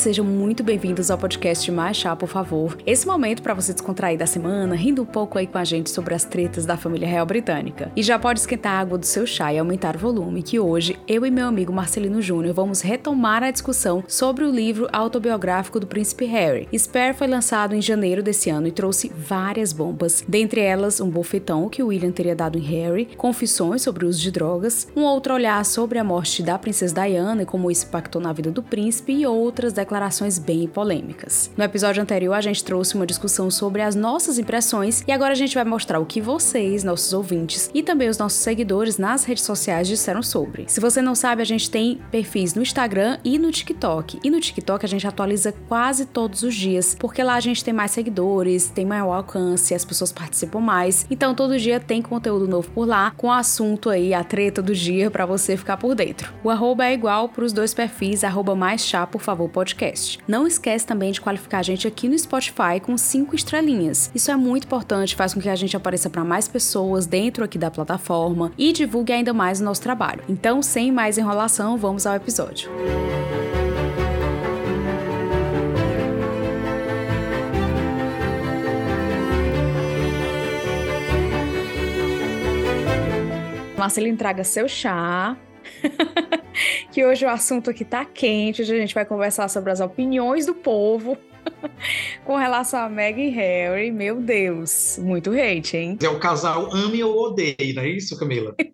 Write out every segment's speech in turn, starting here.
Sejam muito bem-vindos ao podcast Mais Chá, por favor. Esse momento para você descontrair da semana, rindo um pouco aí com a gente sobre as tretas da família real britânica. E já pode esquentar a água do seu chá e aumentar o volume, que hoje eu e meu amigo Marcelino Júnior vamos retomar a discussão sobre o livro autobiográfico do príncipe Harry. Spare foi lançado em janeiro desse ano e trouxe várias bombas, dentre elas um bofetão que William teria dado em Harry, confissões sobre o uso de drogas, um outro olhar sobre a morte da princesa Diana e como isso impactou na vida do príncipe e outras declarações bem polêmicas. No episódio anterior, a gente trouxe uma discussão sobre as nossas impressões e agora a gente vai mostrar o que vocês, nossos ouvintes e também os nossos seguidores nas redes sociais disseram sobre. Se você não sabe, a gente tem perfis no Instagram e no TikTok. E no TikTok a gente atualiza quase todos os dias, porque lá a gente tem mais seguidores, tem maior alcance, as pessoas participam mais. Então todo dia tem conteúdo novo por lá, com o assunto aí, a treta do dia para você ficar por dentro. O arroba é igual para os dois perfis, arroba mais chá, por favor, podcast. Não esquece também de qualificar a gente aqui no Spotify com cinco estrelinhas. Isso é muito importante, faz com que a gente apareça para mais pessoas dentro aqui da plataforma e divulgue ainda mais o nosso trabalho. Então, sem mais enrolação, vamos ao episódio. Marcelo traga seu chá. que hoje o assunto aqui tá quente, hoje a gente vai conversar sobre as opiniões do povo com relação a Meg e Harry. Meu Deus, muito hate, hein? É o casal ame ou odeie, não é isso, Camila?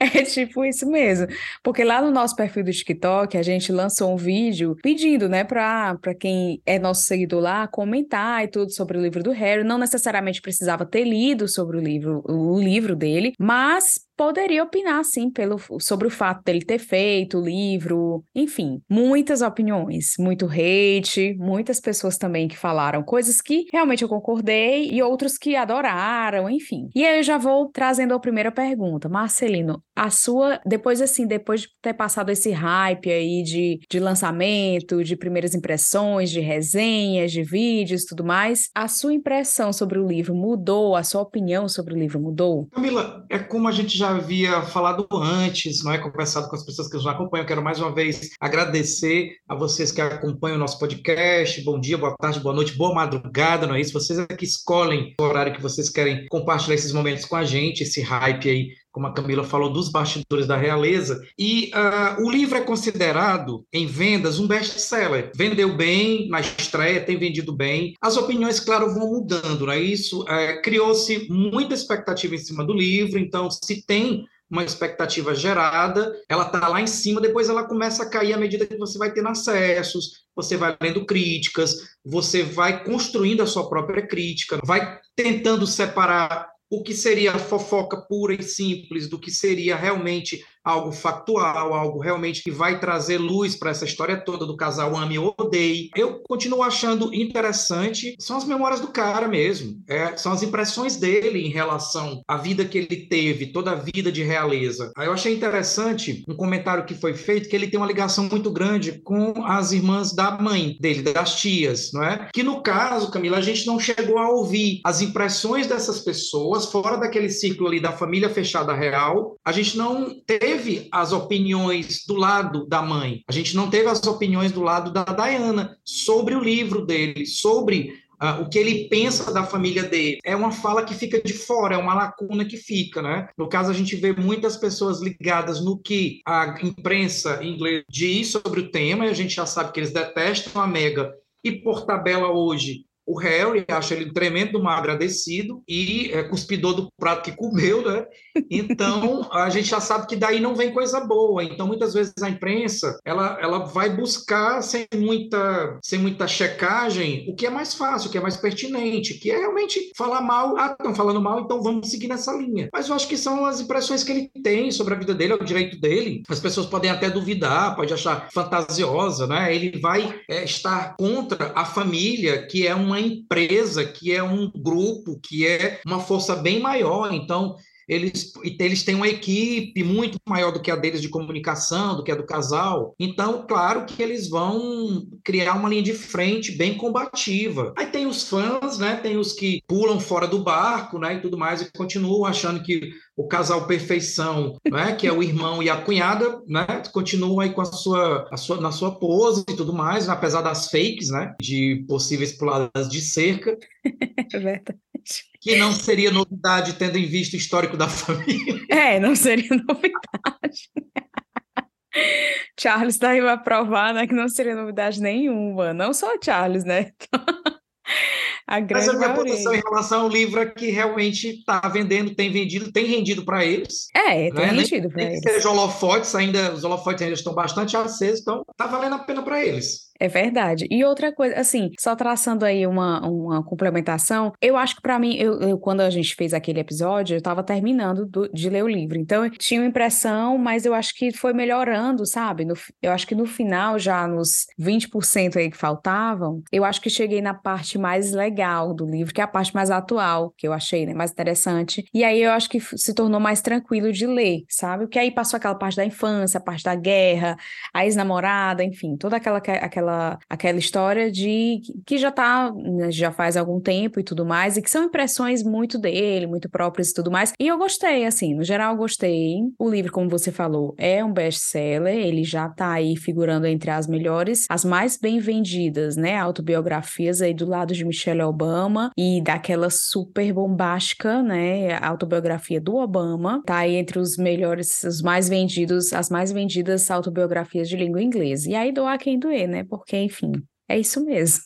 É tipo isso mesmo. Porque lá no nosso perfil do TikTok, a gente lançou um vídeo pedindo, né, para quem é nosso seguidor lá, comentar e tudo sobre o livro do Harry. Não necessariamente precisava ter lido sobre o livro, o livro dele, mas poderia opinar, sim, pelo, sobre o fato dele ter feito o livro, enfim, muitas opiniões, muito hate, muitas pessoas também que falaram coisas que realmente eu concordei e outros que adoraram, enfim. E aí eu já vou trazendo a primeira pergunta. Marcelino, a sua, depois assim, depois de ter passado esse hype aí de, de lançamento, de primeiras impressões, de resenhas, de vídeos tudo mais, a sua impressão sobre o livro mudou? A sua opinião sobre o livro mudou? Camila, é como a gente já havia falado antes, não é? Conversado com as pessoas que nos acompanham. Quero mais uma vez agradecer a vocês que acompanham o nosso podcast. Bom dia, boa tarde, boa noite, boa madrugada, não é isso? Vocês é que escolhem o horário que vocês querem compartilhar esses momentos com a gente, esse hype aí como a Camila falou, dos bastidores da realeza. E uh, o livro é considerado, em vendas, um best-seller. Vendeu bem na estreia, tem vendido bem. As opiniões, claro, vão mudando, não é isso? Uh, Criou-se muita expectativa em cima do livro, então, se tem uma expectativa gerada, ela está lá em cima, depois ela começa a cair à medida que você vai tendo acessos, você vai lendo críticas, você vai construindo a sua própria crítica, vai tentando separar o que seria fofoca pura e simples do que seria realmente algo factual, algo realmente que vai trazer luz para essa história toda do casal ame ou odeie. Eu continuo achando interessante, são as memórias do cara mesmo, é, são as impressões dele em relação à vida que ele teve, toda a vida de realeza. Aí eu achei interessante um comentário que foi feito que ele tem uma ligação muito grande com as irmãs da mãe dele, das tias, não é? Que no caso, Camila, a gente não chegou a ouvir as impressões dessas pessoas fora daquele ciclo ali da família fechada real. A gente não teve teve as opiniões do lado da mãe, a gente não teve as opiniões do lado da Diana sobre o livro dele, sobre Uh, o que ele pensa da família dele. É uma fala que fica de fora, é uma lacuna que fica, né? No caso, a gente vê muitas pessoas ligadas no que a imprensa inglesa diz sobre o tema, e a gente já sabe que eles detestam a Mega, e por tabela hoje o Harry acha ele tremendo mal agradecido e é, cuspidor do prato que comeu, né? Então a gente já sabe que daí não vem coisa boa. Então muitas vezes a imprensa ela, ela vai buscar sem muita sem muita checagem o que é mais fácil, o que é mais pertinente, que é realmente falar mal. Ah, estão falando mal, então vamos seguir nessa linha. Mas eu acho que são as impressões que ele tem sobre a vida dele, é o direito dele. As pessoas podem até duvidar, pode achar fantasiosa, né? Ele vai é, estar contra a família, que é uma empresa, que é um grupo, que é uma força bem maior. Então, eles, eles têm uma equipe muito maior do que a deles de comunicação, do que a do casal. Então, claro que eles vão criar uma linha de frente bem combativa. Aí tem os fãs, né? Tem os que pulam fora do barco, né? E tudo mais, e continuam achando que o casal perfeição, né, que é o irmão e a cunhada, né, continuam aí com a sua, a sua na sua pose e tudo mais, né, apesar das fakes, né, de possíveis puladas de cerca. É verdade. Que não seria novidade tendo em vista o histórico da família. É, não seria novidade. Charles está aí para provar né, que não seria novidade nenhuma. Não só Charles, né? A grande Mas a minha posição em relação ao livro é que realmente está vendendo, tem vendido, tem rendido para eles. É, tem né? rendido para eles. Seja holofotes, ainda, os holofotes ainda estão bastante acesos, então está valendo a pena para eles. É verdade. E outra coisa, assim, só traçando aí uma, uma complementação, eu acho que para mim, eu, eu, quando a gente fez aquele episódio, eu estava terminando do, de ler o livro. Então, eu tinha uma impressão, mas eu acho que foi melhorando, sabe? No, eu acho que no final, já nos 20% aí que faltavam, eu acho que cheguei na parte mais legal do livro, que é a parte mais atual, que eu achei, né, mais interessante. E aí eu acho que se tornou mais tranquilo de ler, sabe? Porque aí passou aquela parte da infância, a parte da guerra, a ex-namorada, enfim, toda aquela, aquela aquela, aquela história de que já tá, né, já faz algum tempo e tudo mais, e que são impressões muito dele, muito próprias e tudo mais. E eu gostei, assim, no geral gostei. O livro, como você falou, é um best-seller, ele já tá aí figurando entre as melhores, as mais bem vendidas, né, autobiografias aí do lado de Michelle Obama e daquela super bombástica, né, autobiografia do Obama, tá aí entre os melhores, os mais vendidos, as mais vendidas autobiografias de língua inglesa. E aí doa quem doer, né, enfim, é isso mesmo.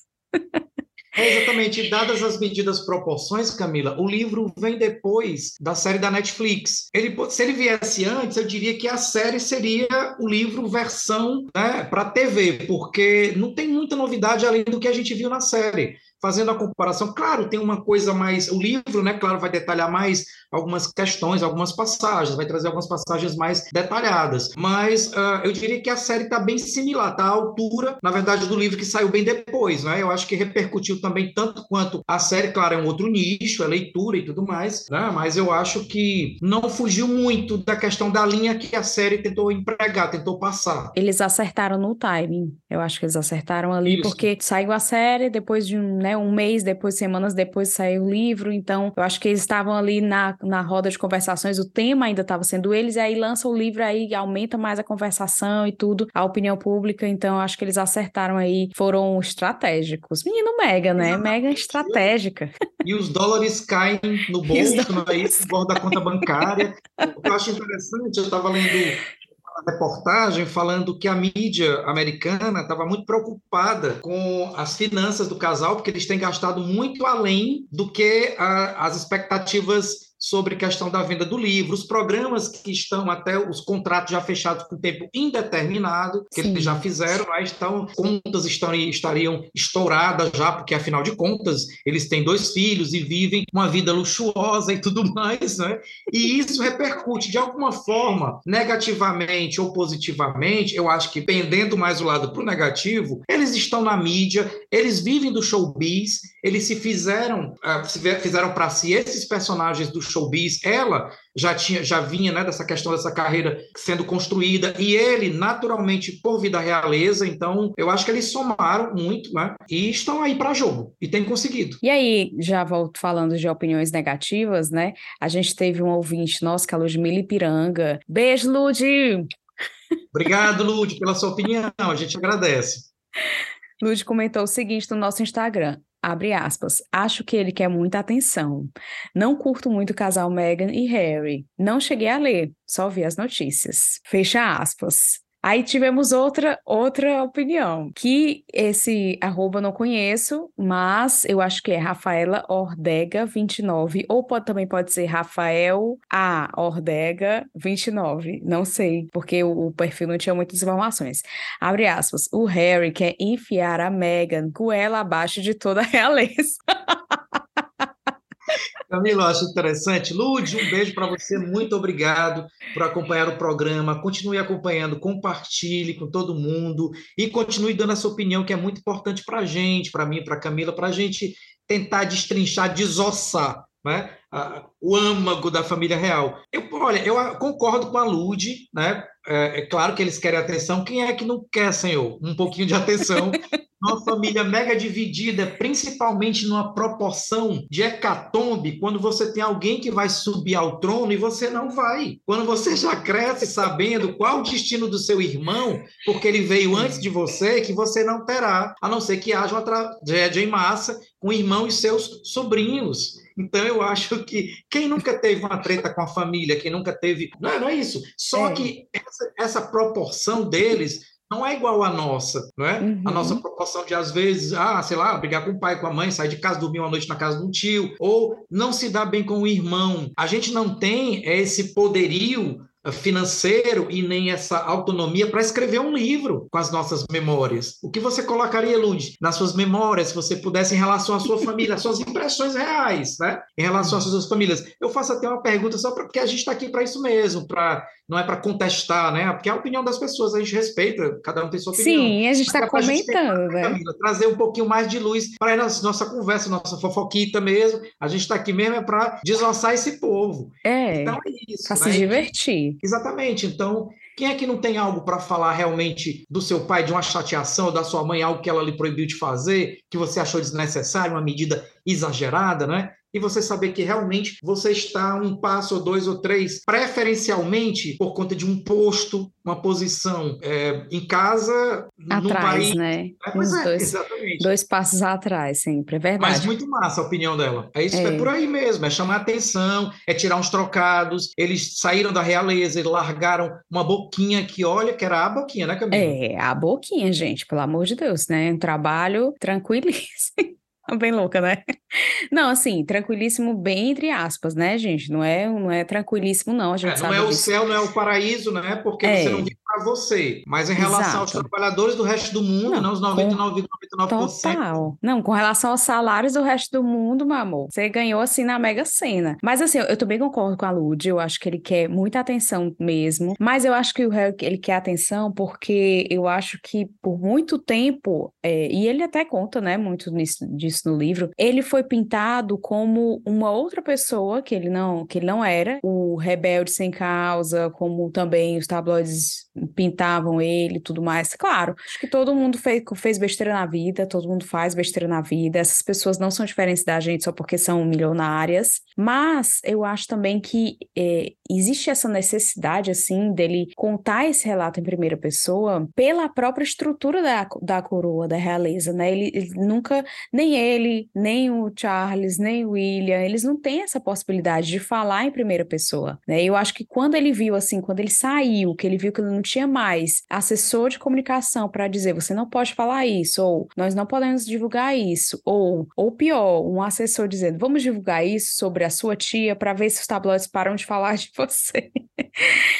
É exatamente, dadas as medidas proporções, Camila, o livro vem depois da série da Netflix. Ele, se ele viesse antes, eu diria que a série seria o livro versão né, para TV, porque não tem muita novidade além do que a gente viu na série fazendo a comparação, claro, tem uma coisa mais. O livro, né, claro, vai detalhar mais algumas questões, algumas passagens, vai trazer algumas passagens mais detalhadas. Mas uh, eu diria que a série está bem similar, está à altura, na verdade, do livro que saiu bem depois, né? Eu acho que repercutiu também tanto quanto a série, claro, é um outro nicho, é leitura e tudo mais, né? Mas eu acho que não fugiu muito da questão da linha que a série tentou empregar, tentou passar. Eles acertaram no timing. Eu acho que eles acertaram ali, Isso. porque saiu a série, depois de um, né, né? Um mês depois, semanas depois saiu o livro, então eu acho que eles estavam ali na, na roda de conversações, o tema ainda estava sendo eles, e aí lança o livro aí, aumenta mais a conversação e tudo, a opinião pública, então eu acho que eles acertaram aí, foram estratégicos. Menino mega, né? Exatamente. Mega estratégica. E os dólares caem no bolso, não é isso? Da conta bancária. O que eu acho interessante, eu estava lendo reportagem falando que a mídia americana estava muito preocupada com as finanças do casal, porque eles têm gastado muito além do que a, as expectativas sobre questão da venda do livro, os programas que estão até os contratos já fechados com tempo indeterminado, que Sim. eles já fizeram, mas estão, contas estão, estariam estouradas já, porque afinal de contas eles têm dois filhos e vivem uma vida luxuosa e tudo mais, né? E isso repercute de alguma forma, negativamente ou positivamente, eu acho que pendendo mais o lado para o negativo, eles estão na mídia, eles vivem do showbiz, eles se fizeram, se fizeram para si esses personagens do showbiz, ela já tinha, já vinha né, dessa questão dessa carreira sendo construída e ele naturalmente por vida realeza, então eu acho que eles somaram muito, né? E estão aí para jogo e têm conseguido. E aí, já volto falando de opiniões negativas, né? A gente teve um ouvinte nosso, que é a Ludmilla Ipiranga. Beijo, Lud! Obrigado, Lud, pela sua opinião, a gente agradece. Lud comentou o seguinte no nosso Instagram: Abre aspas. Acho que ele quer muita atenção. Não curto muito o casal Meghan e Harry. Não cheguei a ler, só vi as notícias. Fecha aspas. Aí tivemos outra outra opinião, que esse arroba não conheço, mas eu acho que é Rafaela Ordega 29, ou pode, também pode ser Rafael A Ordega 29, não sei, porque o, o, perfil não tinha muitas informações. Abre aspas, o Harry quer enfiar a Meghan goela abaixo de toda a realeza. Camila, eu acho interessante. Lude, um beijo para você, muito obrigado por acompanhar o programa. Continue acompanhando, compartilhe com todo mundo e continue dando essa opinião que é muito importante para a gente, para mim, para a Camila, para a gente tentar destrinchar, desossar né? o âmago da família real. Eu, olha, eu concordo com a Lud, né? É, é, claro que eles querem atenção. Quem é que não quer, Senhor? Um pouquinho de atenção. Uma família mega dividida, principalmente numa proporção de hecatombe, quando você tem alguém que vai subir ao trono e você não vai. Quando você já cresce sabendo qual o destino do seu irmão, porque ele veio antes de você, que você não terá, a não ser que haja uma tragédia em massa com o irmão e seus sobrinhos. Então, eu acho que quem nunca teve uma treta com a família, quem nunca teve. Não, não é isso. Só é. que essa, essa, proporção deles não é igual à nossa, não é? Uhum. A nossa proporção de, às vezes, ah, sei lá, brigar com o pai, com a mãe, sair de casa, dormir uma noite na casa de um tio, ou não se dar bem com o irmão. A gente não tem esse poderio financeiro e nem essa autonomia para escrever um livro com as nossas memórias. O que você colocaria, Lud, nas suas memórias, se você pudesse, em relação à sua família, as suas impressões reais, né? Em relação às suas famílias. Eu faço até uma pergunta só porque a gente está aqui para isso mesmo, para não é para contestar, né? Porque é a opinião das pessoas, a gente respeita, cada um tem sua opinião. Sim, a gente está é comentando, gente, né? Camila, trazer um pouquinho mais de luz para a nossa conversa, nossa fofoquita mesmo. A gente está aqui mesmo é para desossar esse povo. É, então é isso. Para né? se divertir. Exatamente. Então, quem é que não tem algo para falar realmente do seu pai, de uma chateação, ou da sua mãe, algo que ela lhe proibiu de fazer, que você achou desnecessário, uma medida exagerada, né? E você saber que realmente você está um passo ou dois ou três, preferencialmente por conta de um posto, uma posição é, em casa, atrás, no país. né? É, é, dois, exatamente. dois passos atrás, sempre, é verdade. Mas muito massa a opinião dela. É isso, é. é por aí mesmo, é chamar atenção, é tirar uns trocados. Eles saíram da realeza e largaram uma boquinha que, olha, que era a boquinha, né, Camila? É, a boquinha, gente, pelo amor de Deus, né? Um trabalho tranquilíssimo. Bem louca, né? Não, assim, tranquilíssimo bem entre aspas, né, gente? Não é, não é tranquilíssimo, não. A gente é, não é o céu, não é o paraíso, né? Porque é. você não vive para você. Mas em relação Exato. aos trabalhadores do resto do mundo, não, não os 99,99%. Total. Não, com relação aos salários do resto do mundo, meu amor, você ganhou assim na mega cena. Mas assim, eu, eu também concordo com a Lud, eu acho que ele quer muita atenção mesmo. Mas eu acho que o Harry, ele quer atenção porque eu acho que por muito tempo, é, e ele até conta, né, muito nisso, disso no livro, ele foi pintado como uma outra pessoa que ele não, que ele não era, o rebelde sem causa, como também os tabloides pintavam ele tudo mais. Claro, acho que todo mundo fez, fez besteira na vida, todo mundo faz besteira na vida. Essas pessoas não são diferentes da gente só porque são milionárias. Mas eu acho também que é, existe essa necessidade, assim, dele contar esse relato em primeira pessoa pela própria estrutura da, da coroa, da realeza, né? Ele, ele nunca, nem ele, nem o Charles, nem o William, eles não têm essa possibilidade de falar em primeira pessoa, né? Eu acho que quando ele viu, assim, quando ele saiu, que ele viu que ele não tinha mais assessor de comunicação para dizer você não pode falar isso, ou nós não podemos divulgar isso, ou, ou pior, um assessor dizendo vamos divulgar isso sobre a sua tia para ver se os tabloides param de falar de você.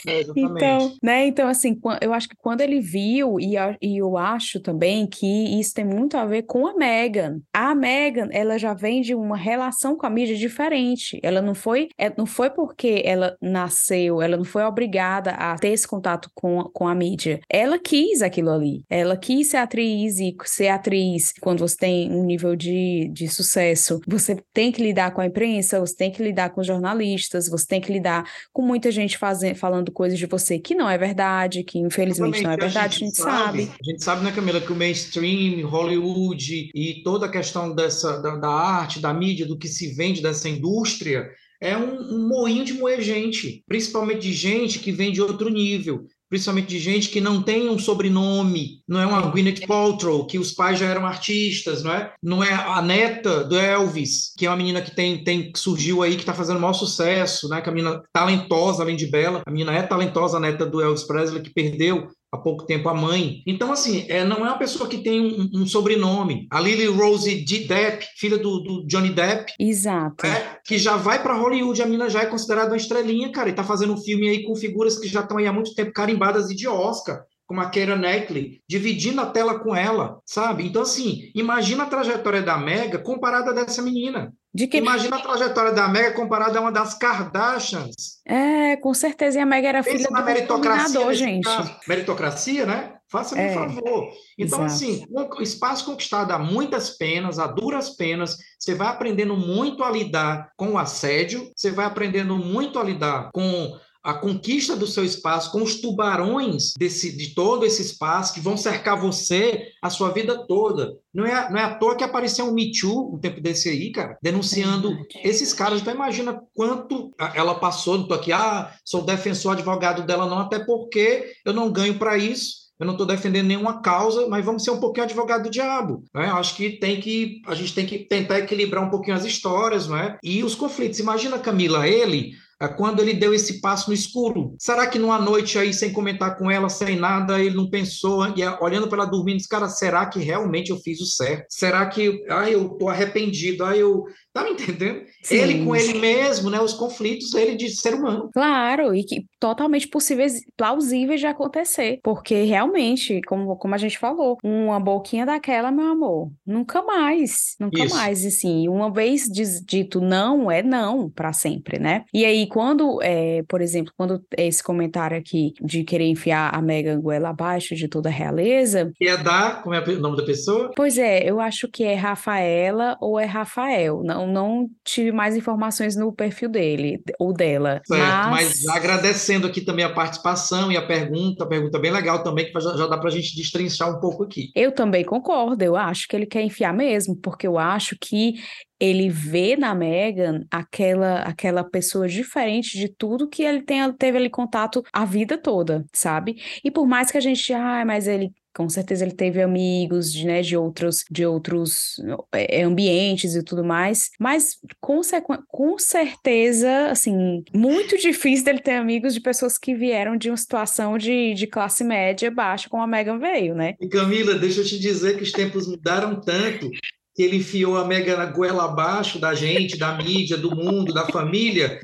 É, então, né? Então, assim, eu acho que quando ele viu, e, e eu acho também que isso tem muito a ver com a Megan. A Megan, ela já vem de uma relação com a mídia diferente. Ela não foi, é, não foi porque ela nasceu, ela não foi obrigada a ter esse contato com com, com a mídia. Ela quis aquilo ali. Ela quis ser atriz e ser atriz quando você tem um nível de, de sucesso. Você tem que lidar com a imprensa, você tem que lidar com os jornalistas, você tem que lidar com muita gente fazendo, falando coisas de você que não é verdade, que infelizmente não é verdade, a gente, a gente sabe, sabe. A gente sabe, né, Camila, que o mainstream, Hollywood e toda a questão dessa, da, da arte, da mídia, do que se vende dessa indústria, é um, um moinho de moer gente, principalmente de gente que vem de outro nível principalmente de gente que não tem um sobrenome, não é uma Gwyneth Paltrow, que os pais já eram artistas, não é? Não é a neta do Elvis, que é uma menina que tem, tem que surgiu aí, que está fazendo o maior sucesso, né? Que a menina talentosa, além de bela, a menina é talentosa, a neta do Elvis Presley, que perdeu há pouco tempo a mãe. Então, assim, é, não é uma pessoa que tem um, um sobrenome. A Lily Rose Depp, filha do, do Johnny Depp. Exato. É, que já vai para Hollywood, a mina já é considerada uma estrelinha, cara, e tá fazendo um filme aí com figuras que já estão aí há muito tempo carimbadas e de Oscar como a Keira Knightley, dividindo a tela com ela, sabe? Então, assim, imagina a trajetória da Mega comparada dessa menina. De que... Imagina a trajetória da Mega comparada a uma das Kardashians. É, com certeza. E a Mega era filha do meritocracia, gente. Caso. Meritocracia, né? Faça-me é, favor. Então, exato. assim, um espaço conquistado a muitas penas, a duras penas, você vai aprendendo muito a lidar com o assédio, você vai aprendendo muito a lidar com a conquista do seu espaço com os tubarões desse, de todo esse espaço que vão cercar você a sua vida toda. Não é, não é à toa que apareceu um Me Too um tempo desse aí, cara, denunciando esses caras. Então imagina quanto ela passou, não tô aqui, ah, sou defensor advogado dela não, até porque eu não ganho para isso eu não estou defendendo nenhuma causa, mas vamos ser um pouquinho advogado do diabo. Né? Acho que tem que a gente tem que tentar equilibrar um pouquinho as histórias, não é? E os conflitos. Imagina, Camila, ele é quando ele deu esse passo no escuro. Será que numa noite aí, sem comentar com ela, sem nada, ele não pensou, e olhando para ela dormindo, disse, cara, será que realmente eu fiz o certo? Será que, ah, eu tô arrependido, ah, eu... Tá me entendendo? Sim. Ele com ele mesmo, né, os conflitos, ele de ser humano. Claro, e que totalmente possíveis, plausíveis de acontecer, porque realmente, como, como a gente falou, uma boquinha daquela, meu amor, nunca mais, nunca Isso. mais, assim, uma vez dito não, é não para sempre, né? E aí, quando, é, por exemplo, quando esse comentário aqui de querer enfiar a Megan goela abaixo de toda a realeza. Que é da, como é o nome da pessoa? Pois é, eu acho que é Rafaela ou é Rafael. Não, não tive mais informações no perfil dele ou dela. Certo, mas, mas agradecendo aqui também a participação e a pergunta, a pergunta bem legal também, que já, já dá para a gente destrinchar um pouco aqui. Eu também concordo, eu acho que ele quer enfiar mesmo, porque eu acho que ele vê na Megan aquela aquela pessoa diferente de tudo que ele tem, teve ali contato a vida toda, sabe? E por mais que a gente, ah, mas ele com certeza ele teve amigos de, né, de outros, de outros é, ambientes e tudo mais, mas com, com certeza, assim, muito difícil dele ter amigos de pessoas que vieram de uma situação de, de classe média baixa, como a Megan veio, né? E Camila, deixa eu te dizer que os tempos mudaram tanto que ele enfiou a mega na goela abaixo da gente, da mídia, do mundo, da família,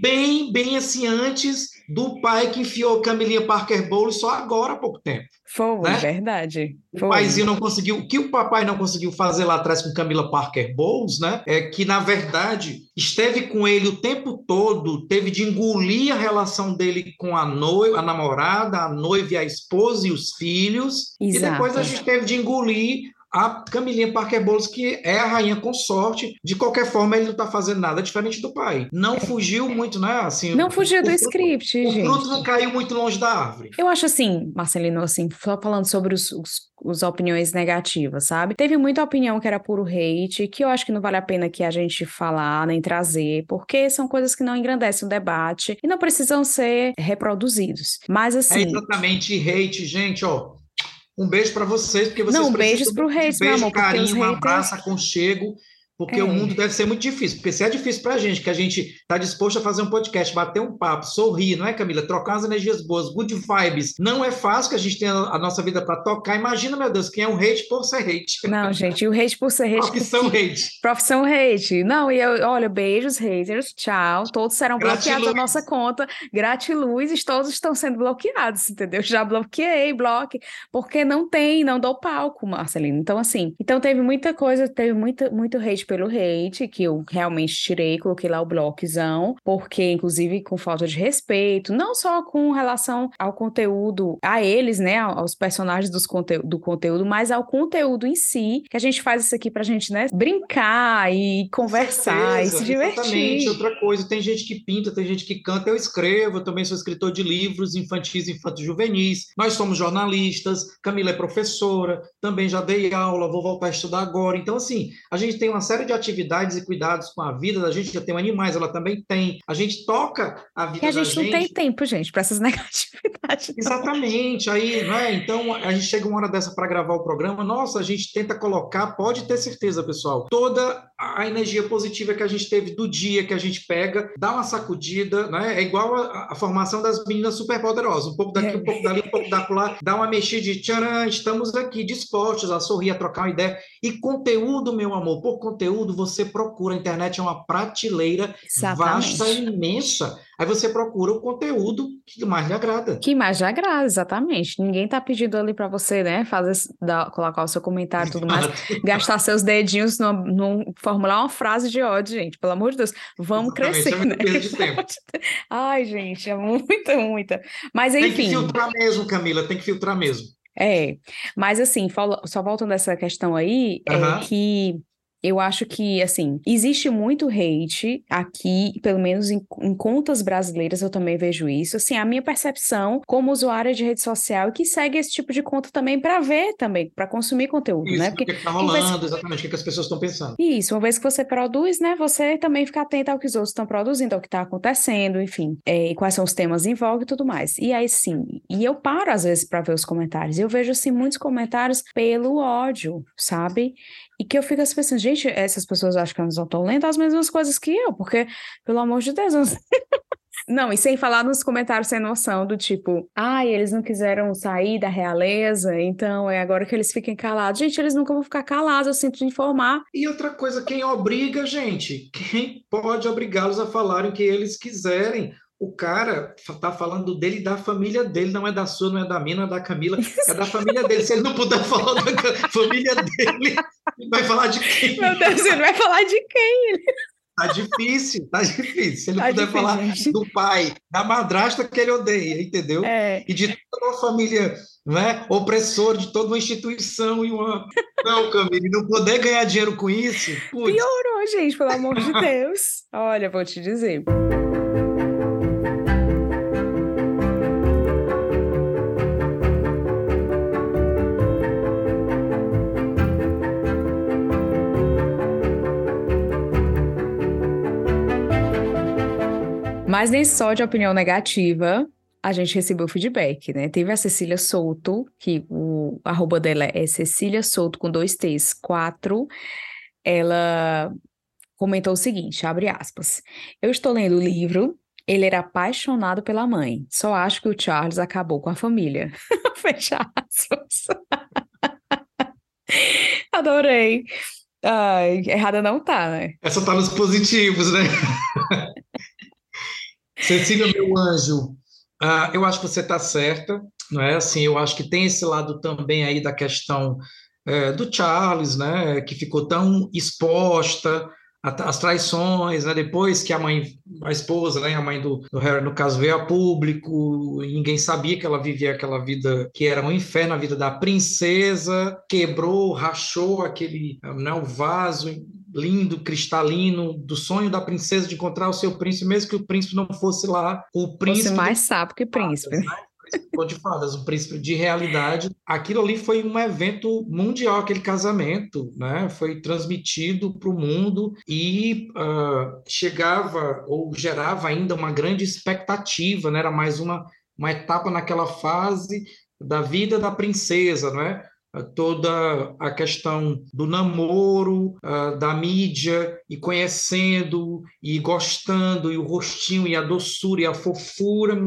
bem, bem assim, antes do pai que enfiou Camilinha Parker Bowles só agora há pouco tempo. Foi, né? verdade. Foi. O paizinho não conseguiu, o que o papai não conseguiu fazer lá atrás com Camila Parker Bowles, né? É que, na verdade, esteve com ele o tempo todo, teve de engolir a relação dele com a noiva, a namorada, a noiva e a esposa e os filhos. Exato. E depois a gente teve de engolir a Camilinha Parker Bowles, que é a rainha consorte. De qualquer forma, ele não está fazendo nada diferente do pai. Não fugiu muito, né? Assim, não fugiu do script, o gente. O fruto não caiu muito longe da árvore. Eu acho assim, Marcelino, assim, só falando sobre os, os as opiniões negativas, sabe? Teve muita opinião que era puro hate, que eu acho que não vale a pena que a gente falar nem trazer, porque são coisas que não engrandecem o debate e não precisam ser reproduzidos. Mas é assim. É exatamente hate, gente, ó. Um beijo para vocês, porque vocês Não, beijos para o Reis, um beijo, amor, carinho, um abraço, aconchego. Porque é. o mundo deve ser muito difícil. Porque se é difícil para a gente, que a gente está disposto a fazer um podcast, bater um papo, sorrir, não é, Camila? Trocar as energias boas, good vibes. Não é fácil que a gente tenha a nossa vida para tocar. Imagina, meu Deus, quem é um hate por ser hate. Não, gente, o hate por ser hate. Profissão hate. Profissão hate. Não, e eu, olha, beijos, haters, tchau. Todos serão Gratiluz. bloqueados da nossa conta. Gratiluz, todos estão sendo bloqueados, entendeu? Já bloqueei, bloque, porque não tem, não dou palco, Marcelino. Então, assim, então teve muita coisa, teve muita, muito hate pelo hate, que eu realmente tirei, coloquei lá o bloquezão, porque, inclusive, com falta de respeito, não só com relação ao conteúdo, a eles, né, aos personagens dos conte do conteúdo, mas ao conteúdo em si, que a gente faz isso aqui pra gente, né, brincar e conversar certeza, e se divertir. Exatamente, outra coisa, tem gente que pinta, tem gente que canta, eu escrevo, eu também sou escritor de livros infantis e infanto-juvenis, nós somos jornalistas, Camila é professora, também já dei aula, vou voltar a estudar agora, então, assim, a gente tem uma série série de atividades e cuidados com a vida da gente, já tem animais, ela também tem. A gente toca a vida e a gente não tem tempo, gente, para essas negatividades. Exatamente. Aí, né? Então, a gente chega uma hora dessa para gravar o programa, nossa, a gente tenta colocar, pode ter certeza, pessoal, toda a energia positiva que a gente teve do dia que a gente pega, dá uma sacudida, né? É igual a, a formação das meninas superpoderosas, um pouco daqui, um pouco dali, um pouco da lá, dá uma mexida de tcharam, estamos aqui dispostos a sorrir, a trocar uma ideia. E conteúdo, meu amor, por conteúdo você procura, a internet é uma prateleira Exatamente. vasta, imensa. Aí você procura o conteúdo que mais lhe agrada. Que mais lhe agrada, exatamente. Ninguém tá pedindo ali para você, né, fazer, dar, colocar o seu comentário e tudo mais, gastar seus dedinhos no, no, formular uma frase de ódio, gente. Pelo amor de Deus, vamos exatamente, crescer, é né? De tempo. Ai, gente, é muita, muita. Mas enfim. Tem que filtrar mesmo, Camila, tem que filtrar mesmo. É, mas assim, só voltando a essa questão aí, uhum. é que eu acho que, assim, existe muito hate aqui, pelo menos em, em, contas brasileiras eu também vejo isso. Assim, a minha percepção como usuária de rede social que segue esse tipo de conta também para ver também, para consumir conteúdo, isso, né? Porque o que está rolando, exatamente, o que, que as pessoas estão pensando. Isso, uma vez que você produz, né, você também fica atento ao que os outros estão produzindo, ao que está acontecendo, enfim, é, e quais são os temas em voga e tudo mais. E aí, sim, e eu paro às vezes para ver os comentários, eu vejo, assim, muitos comentários pelo ódio, sabe? E que eu fico assim pensando, gente, essas pessoas acham que elas não estão lendo as mesmas coisas que eu, porque, pelo amor de Deus, não Não, e sem falar nos comentários sem noção do tipo, ai, ah, eles não quiseram sair da realeza, então é agora que eles fiquem calados. Gente, eles nunca vão ficar calados, eu sinto informar. E outra coisa, quem obriga, gente? Quem pode obrigá-los a falarem o que eles quiserem? O cara tá falando dele da família dele, não é da sua, não é da minha, não é da Camila, é da família dele. Se ele não puder falar da família dele, ele vai falar de quem? Meu Deus, ele vai falar de quem? Tá difícil, tá difícil. Se ele tá puder difícil, falar gente. do pai, da madrasta que ele odeia, entendeu? É. E de toda uma família não é? opressor, de toda uma instituição e uma. Não, Camila, não poder ganhar dinheiro com isso. Putz. Piorou, gente, pelo amor de Deus. Olha, vou te dizer. Mas nem só de opinião negativa a gente recebeu feedback, né? Teve a Cecília Souto, que o arroba dela é Cecília Souto com dois T's, quatro. Ela comentou o seguinte, abre aspas. Eu estou lendo o livro, ele era apaixonado pela mãe. Só acho que o Charles acabou com a família. Fecha aspas. Adorei. Ai, errada não tá, né? Essa tá nos positivos, né? Cecília, meu anjo, uh, eu acho que você está certa, não é? Assim, eu acho que tem esse lado também aí da questão é, do Charles, né? Que ficou tão exposta às traições, né? Depois que a mãe, a esposa, né? A mãe do, do Harry, no caso, veio a público, ninguém sabia que ela vivia aquela vida que era um inferno, a vida da princesa, quebrou, rachou aquele, né? O vaso lindo, cristalino, do sonho da princesa de encontrar o seu príncipe, mesmo que o príncipe não fosse lá o príncipe. Fosse mais sábio que príncipe. Né? de fadas, um príncipe de realidade. Aquilo ali foi um evento mundial, aquele casamento, né? Foi transmitido para o mundo e uh, chegava ou gerava ainda uma grande expectativa, né? Era mais uma, uma etapa naquela fase da vida da princesa, não é? Toda a questão do namoro, uh, da mídia, e conhecendo, e gostando, e o rostinho, e a doçura, e a fofura,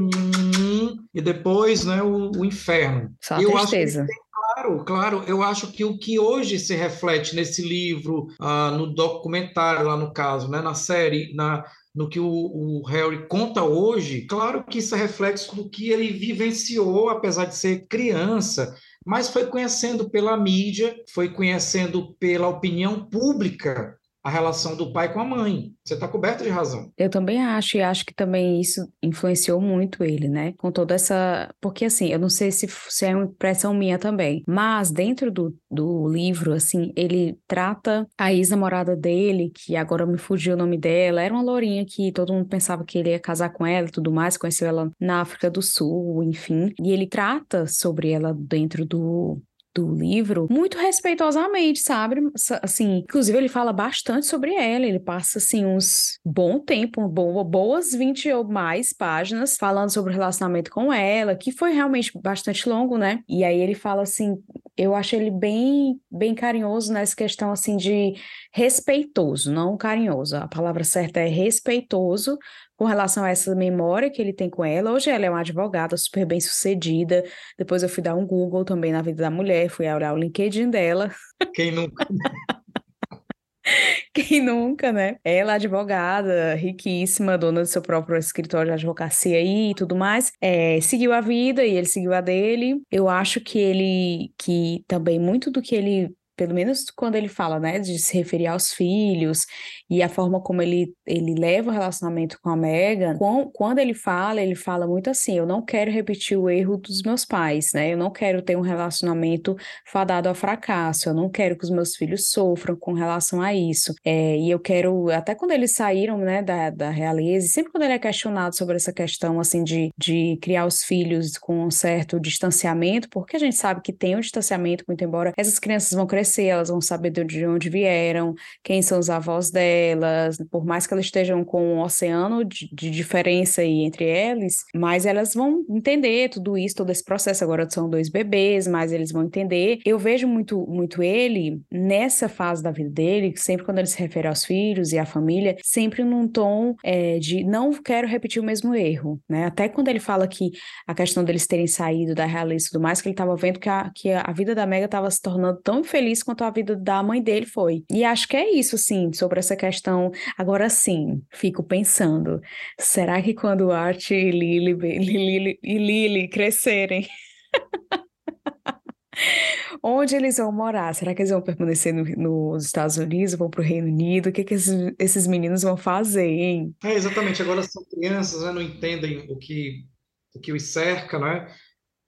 e depois né, o, o inferno. Só a Eu tristeza. Acho que Claro, claro. Eu acho que o que hoje se reflete nesse livro, uh, no documentário, lá no caso, né, na série, na, no que o, o, Harry conta hoje, claro que isso é reflexo do que ele vivenciou, apesar de ser criança mas foi conhecendo pela mídia, foi conhecendo pela opinião pública a relação do pai com a mãe. Você está coberto de razão. Eu também acho, e acho que também isso influenciou muito ele, né? Com toda essa. Porque, assim, eu não sei se, se é uma impressão minha também, mas dentro do, do livro, assim, ele trata a ex-namorada dele, que agora me fugiu o nome dela, era uma lourinha que todo mundo pensava que ele ia casar com ela e tudo mais, conheceu ela na África do Sul, enfim. E ele trata sobre ela dentro do, do livro muito respeitosamente, sabe? Assim, inclusive ele fala bastante sobre ela, ele passa assim uns bom tempo, boas 20 ou mais páginas falando sobre o relacionamento com ela, que foi realmente bastante longo, né? E aí ele fala assim, eu acho ele bem bem carinhoso nessa questão assim de respeitoso, não carinhoso. A palavra certa é respeitoso com relação a essa memória que ele tem com ela. Hoje ela é uma advogada super bem sucedida. Depois eu fui dar um Google também na vida da mulher, fui olhar o LinkedIn dela. Quem nunca? Quem nunca, né? Ela, advogada, riquíssima, dona do seu próprio escritório de advocacia aí e tudo mais, é, seguiu a vida e ele seguiu a dele. Eu acho que ele, que também muito do que ele pelo menos quando ele fala, né, de se referir aos filhos e a forma como ele, ele leva o relacionamento com a Megan, quando ele fala, ele fala muito assim: eu não quero repetir o erro dos meus pais, né? Eu não quero ter um relacionamento fadado ao fracasso, eu não quero que os meus filhos sofram com relação a isso. É, e eu quero, até quando eles saíram, né, da, da realeza, sempre quando ele é questionado sobre essa questão, assim, de, de criar os filhos com um certo distanciamento, porque a gente sabe que tem um distanciamento, muito embora essas crianças vão crescer elas vão saber de onde vieram, quem são os avós delas, por mais que elas estejam com um oceano de, de diferença aí entre eles, mas elas vão entender tudo isso, todo esse processo. Agora são dois bebês, mas eles vão entender. Eu vejo muito, muito ele nessa fase da vida dele, sempre quando ele se refere aos filhos e à família, sempre num tom é, de não quero repetir o mesmo erro, né? Até quando ele fala que a questão deles terem saído da realeza e tudo mais, que ele estava vendo que a, que a vida da Mega estava se tornando tão infeliz feliz quanto a vida da mãe dele foi. E acho que é isso, sim, sobre essa questão. Agora sim, fico pensando, será que quando Art e Lily, Lily, Lily crescerem Onde eles vão morar? Será que eles vão permanecer no, nos Estados Unidos, vão para o Reino Unido? O que, que esses, esses, meninos vão fazer, hein? É, exatamente. Agora são crianças, né? não entendem o que, o que os cerca, né?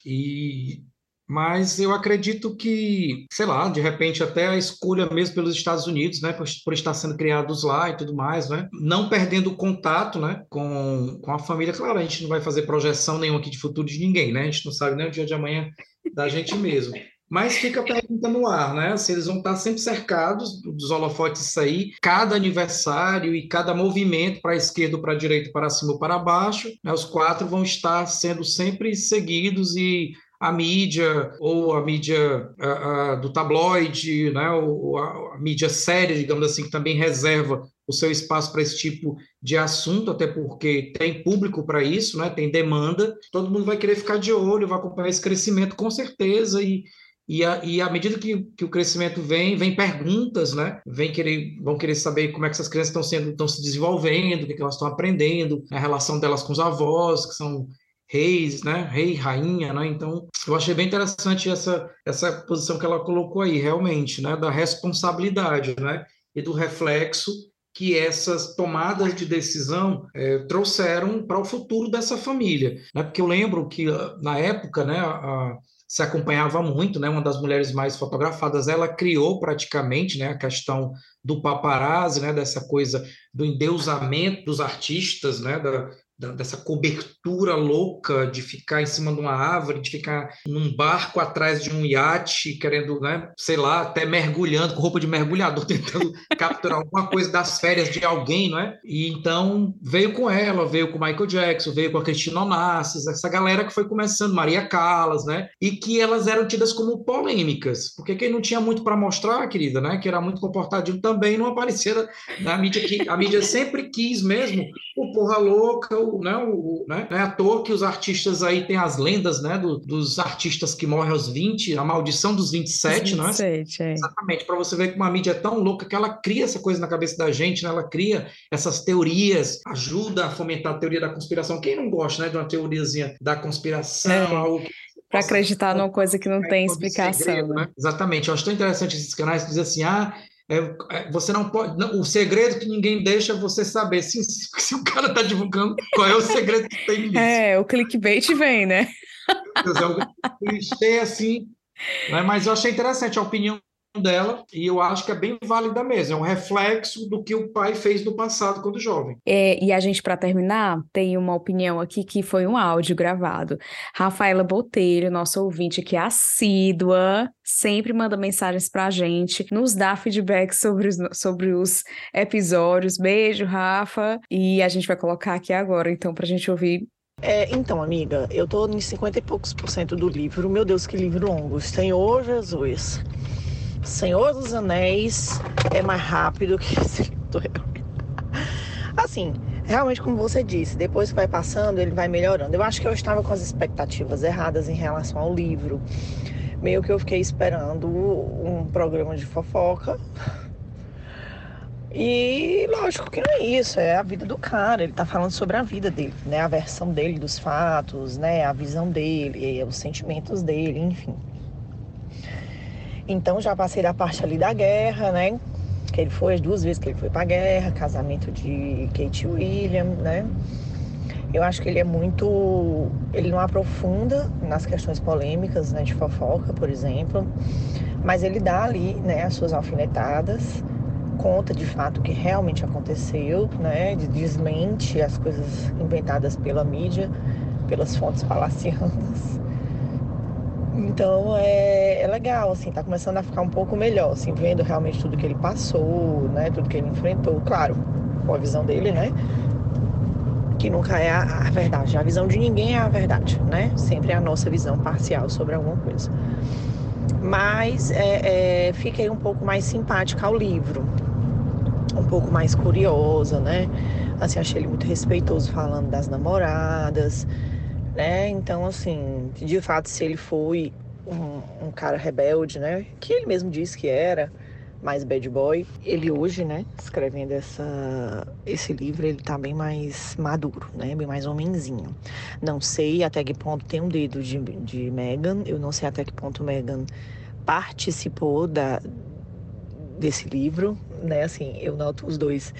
E mas eu acredito que, sei lá, de repente até a escolha mesmo pelos Estados Unidos, né, por, por estar sendo criados lá e tudo mais, né, não perdendo o contato, né, com, com a família. Claro, a gente não vai fazer projeção nenhuma aqui de futuro de ninguém, né, a gente não sabe nem o dia de amanhã da gente mesmo. Mas fica a pergunta no ar, né? Se eles vão estar sempre cercados dos holofotes aí, cada aniversário e cada movimento para a esquerda, para a direita, para cima ou para baixo, né? os quatro vão estar sendo sempre seguidos e a mídia ou a mídia a, a, do tabloide, né, ou a, a, mídia séria, digamos assim, que também reserva o seu espaço para esse tipo de assunto, até porque tem público para isso, né, tem demanda, todo mundo vai querer ficar de olho, vai acompanhar esse crescimento com certeza, e, e, a, e à medida que, que o crescimento vem, vem perguntas, né, vem querer, vão querer saber como é que essas crianças estão sendo, estão se desenvolvendo, o que, é que elas estão aprendendo, a relação delas com os avós, que são reis, né? Rei, rainha, né? Então, eu achei bem interessante essa, essa posição que ela colocou aí, realmente, né? Da responsabilidade, né? E do reflexo que essas tomadas de decisão é, trouxeram para o futuro dessa família, né? Porque eu lembro que ah, na época, né? A, se acompanhava muito, né? Uma das mulheres mais fotografadas, ela criou praticamente, né? A questão do paparazzi, né? Dessa coisa do endeusamento dos artistas, né? Da, dessa cobertura louca de ficar em cima de uma árvore, de ficar num barco atrás de um iate, querendo, né, sei lá, até mergulhando com roupa de mergulhador, tentando capturar alguma coisa das férias de alguém, não é? E então veio com ela, veio com Michael Jackson, veio com a Cristina Onassis, essa galera que foi começando, Maria Callas, né? E que elas eram tidas como polêmicas, porque quem não tinha muito para mostrar, querida, né, que era muito comportadinho também não aparecia na mídia que a mídia sempre quis mesmo o porra louca, o, né, o, né, não é à toa que os artistas aí têm as lendas, né, do, dos artistas que morrem aos 20, a maldição dos 27, 27 não é? é. Exatamente, para você ver que uma mídia é tão louca que ela cria essa coisa na cabeça da gente, né, ela cria essas teorias, ajuda a fomentar a teoria da conspiração. Quem não gosta, né, de uma teoriazinha da conspiração, é. algo para acreditar numa coisa que não tem explicação. Segredo, né? Né? Exatamente. Eu acho tão interessante esses canais que dizem assim: ah, é, é, você não pode. Não, o segredo que ninguém deixa é você saber. Se, se o cara está divulgando, qual é o segredo que tem nisso? É, o clickbait vem, né? É um clichê assim. Né? Mas eu achei interessante a opinião dela e eu acho que é bem válida mesmo. É um reflexo do que o pai fez no passado quando jovem. É, e a gente, para terminar, tem uma opinião aqui que foi um áudio gravado. Rafaela Botelho, nossa ouvinte que é assídua, sempre manda mensagens para a gente, nos dá feedback sobre os, sobre os episódios. Beijo, Rafa. E a gente vai colocar aqui agora, então, para a gente ouvir é, então, amiga, eu tô em 50 e poucos por cento do livro. Meu Deus, que livro longo. Senhor Jesus. Senhor dos Anéis é mais rápido que Assim, realmente, como você disse, depois que vai passando, ele vai melhorando. Eu acho que eu estava com as expectativas erradas em relação ao livro. Meio que eu fiquei esperando um programa de fofoca. E lógico que não é isso, é a vida do cara. Ele tá falando sobre a vida dele, né? A versão dele dos fatos, né? A visão dele, os sentimentos dele, enfim. Então já passei da parte ali da guerra, né? Que ele foi as duas vezes que ele foi para a guerra, casamento de Kate William, né? Eu acho que ele é muito. Ele não aprofunda nas questões polêmicas, né, de fofoca, por exemplo, mas ele dá ali, né, as suas alfinetadas, conta de fato o que realmente aconteceu, né, desmente as coisas inventadas pela mídia, pelas fontes palacianas. Então é, é legal, assim, tá começando a ficar um pouco melhor, assim, vendo realmente tudo que ele passou, né, tudo que ele enfrentou, claro, com a visão dele, né, que nunca é a, a, verdade. A visão de ninguém é a verdade, né? Sempre é a nossa visão parcial sobre alguma coisa. Mas é, é, fiquei um pouco mais simpática ao livro, um pouco mais curiosa, né? Assim, achei ele muito respeitoso falando das namoradas, né? Então, assim, de fato, se ele foi um, um cara rebelde, né? Que ele mesmo disse que era, mais bad boy. Ele hoje, né, escrevendo essa, esse livro, ele tá bem mais maduro, né, bem mais homenzinho. Não sei até que ponto tem um dedo de, de Megan, eu não sei até que ponto Megan participou da, desse livro, né, assim, eu noto os dois